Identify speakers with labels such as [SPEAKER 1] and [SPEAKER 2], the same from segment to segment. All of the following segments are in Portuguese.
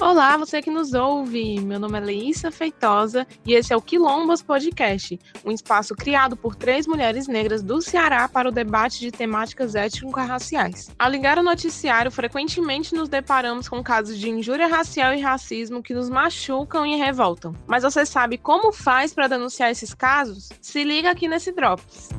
[SPEAKER 1] Olá, você que nos ouve. Meu nome é Leíssa Feitosa e esse é o Quilombas Podcast, um espaço criado por três mulheres negras do Ceará para o debate de temáticas étnico-raciais. Ao ligar o noticiário, frequentemente nos deparamos com casos de injúria racial e racismo que nos machucam e revoltam. Mas você sabe como faz para denunciar esses casos? Se liga aqui nesse Drops.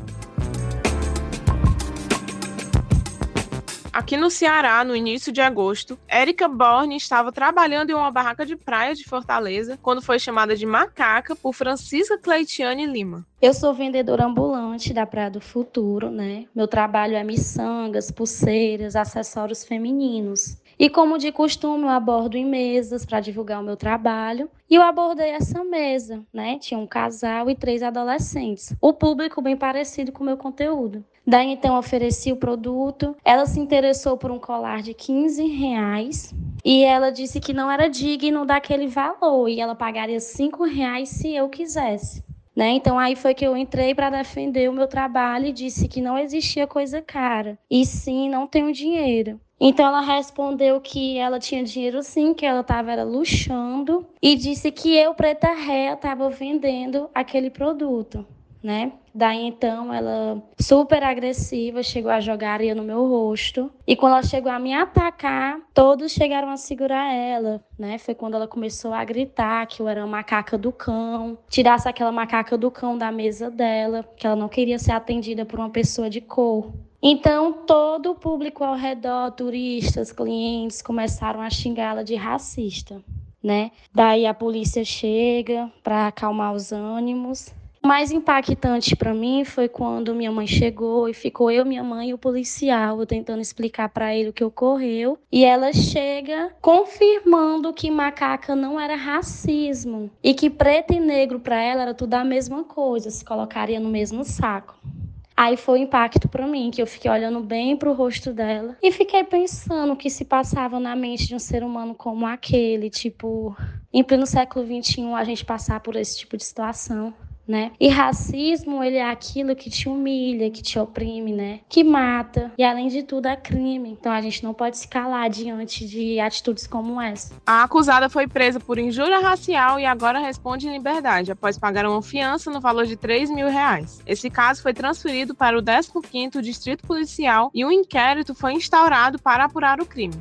[SPEAKER 1] Aqui no Ceará, no início de agosto, Érica Borne estava trabalhando em uma barraca de praia de Fortaleza quando foi chamada de macaca por Francisca Cleitiane Lima.
[SPEAKER 2] Eu sou vendedora ambulante da Praia do Futuro, né? Meu trabalho é miçangas, pulseiras, acessórios femininos. E como de costume, eu abordo em mesas para divulgar o meu trabalho. E eu abordei essa mesa, né? Tinha um casal e três adolescentes. O público bem parecido com o meu conteúdo. Daí então ofereci o produto. Ela se interessou por um colar de 15 reais. E ela disse que não era digno daquele valor. E ela pagaria 5 reais se eu quisesse. Né? Então aí foi que eu entrei para defender o meu trabalho e disse que não existia coisa cara. E sim, não tenho dinheiro. Então ela respondeu que ela tinha dinheiro sim, que ela estava luxando e disse que eu, preta ré, estava vendendo aquele produto, né? Daí então ela, super agressiva, chegou a jogar areia no meu rosto. E quando ela chegou a me atacar, todos chegaram a segurar ela, né? Foi quando ela começou a gritar que eu era uma macaca do cão, tirasse aquela macaca do cão da mesa dela, que ela não queria ser atendida por uma pessoa de cor. Então, todo o público ao redor, turistas, clientes, começaram a xingá-la de racista, né? Daí a polícia chega para acalmar os ânimos. O mais impactante para mim foi quando minha mãe chegou e ficou eu, minha mãe e o policial, eu tentando explicar para ele o que ocorreu, e ela chega confirmando que macaca não era racismo e que preto e negro para ela era tudo a mesma coisa, se colocaria no mesmo saco. Aí foi o impacto para mim, que eu fiquei olhando bem pro rosto dela e fiquei pensando o que se passava na mente de um ser humano como aquele, tipo, em pleno século XXI a gente passar por esse tipo de situação né? E racismo, ele é aquilo que te humilha, que te oprime, né? Que mata. E além de tudo, é crime. Então a gente não pode se calar diante de atitudes como essa.
[SPEAKER 1] A acusada foi presa por injúria racial e agora responde em liberdade, após pagar uma fiança no valor de 3 mil reais. Esse caso foi transferido para o 15º Distrito Policial e um inquérito foi instaurado para apurar o crime.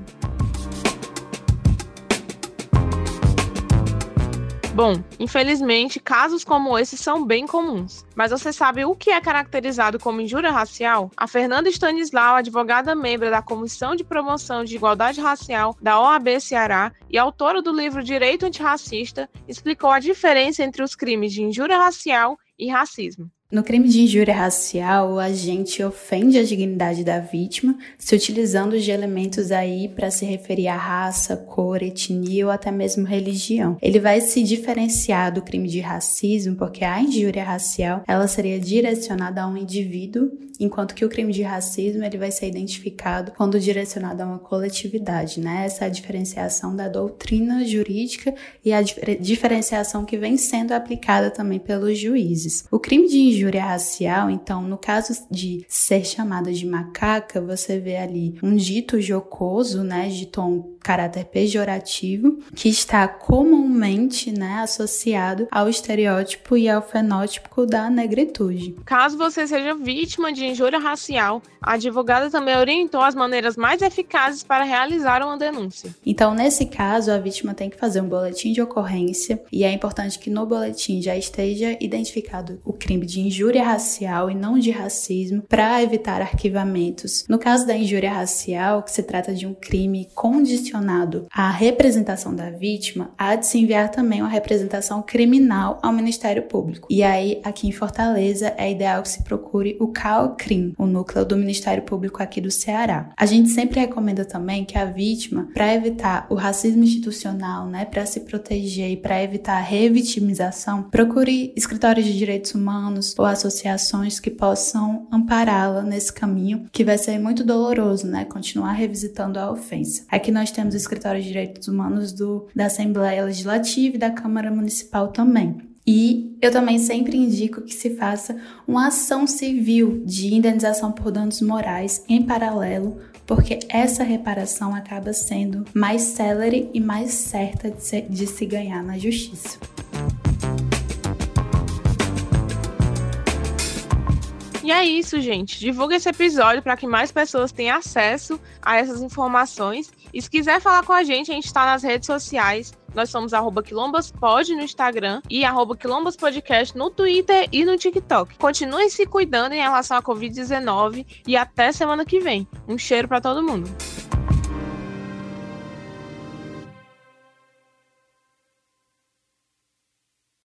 [SPEAKER 1] Bom, infelizmente, casos como esse são bem comuns. Mas você sabe o que é caracterizado como injúria racial? A Fernanda Stanislau, advogada membro da Comissão de Promoção de Igualdade Racial da OAB Ceará e autora do livro Direito Antirracista, explicou a diferença entre os crimes de injúria racial e racismo.
[SPEAKER 3] No crime de injúria racial, o agente ofende a dignidade da vítima, se utilizando de elementos aí para se referir à raça, cor, etnia ou até mesmo religião. Ele vai se diferenciar do crime de racismo, porque a injúria racial, ela seria direcionada a um indivíduo, enquanto que o crime de racismo, ele vai ser identificado quando direcionado a uma coletividade, né? Essa é a diferenciação da doutrina jurídica e a diferenciação que vem sendo aplicada também pelos juízes. O crime de injúria racial, então, no caso de ser chamada de macaca, você vê ali um dito jocoso, né, de tom caráter pejorativo, que está comumente, né, associado ao estereótipo e ao fenótipo da negritude.
[SPEAKER 1] Caso você seja vítima de injúria racial, a advogada também orientou as maneiras mais eficazes para realizar uma denúncia.
[SPEAKER 3] Então, nesse caso, a vítima tem que fazer um boletim de ocorrência e é importante que no boletim já esteja identificado o crime de injúria racial e não de racismo para evitar arquivamentos. No caso da injúria racial, que se trata de um crime condicionado à representação da vítima, há de se enviar também uma representação criminal ao Ministério Público. E aí, aqui em Fortaleza, é ideal que se procure o CAOCRIM, o núcleo do Ministério Público aqui do Ceará. A gente sempre recomenda também que a vítima, para evitar o racismo institucional, né, para se proteger e para evitar a revitimização, procure escritórios de direitos humanos ou associações que possam ampará-la nesse caminho, que vai ser muito doloroso, né, continuar revisitando a ofensa. Aqui nós temos o escritório de direitos humanos do, da Assembleia Legislativa e da Câmara Municipal também. E eu também sempre indico que se faça uma ação civil de indenização por danos morais em paralelo, porque essa reparação acaba sendo mais célere e mais certa de se, de se ganhar na justiça.
[SPEAKER 1] E é isso, gente. Divulga esse episódio para que mais pessoas tenham acesso a essas informações. E se quiser falar com a gente, a gente está nas redes sociais. Nós somos quilombaspod no Instagram e quilombaspodcast no Twitter e no TikTok. Continuem se cuidando em relação à Covid-19 e até semana que vem. Um cheiro para todo mundo.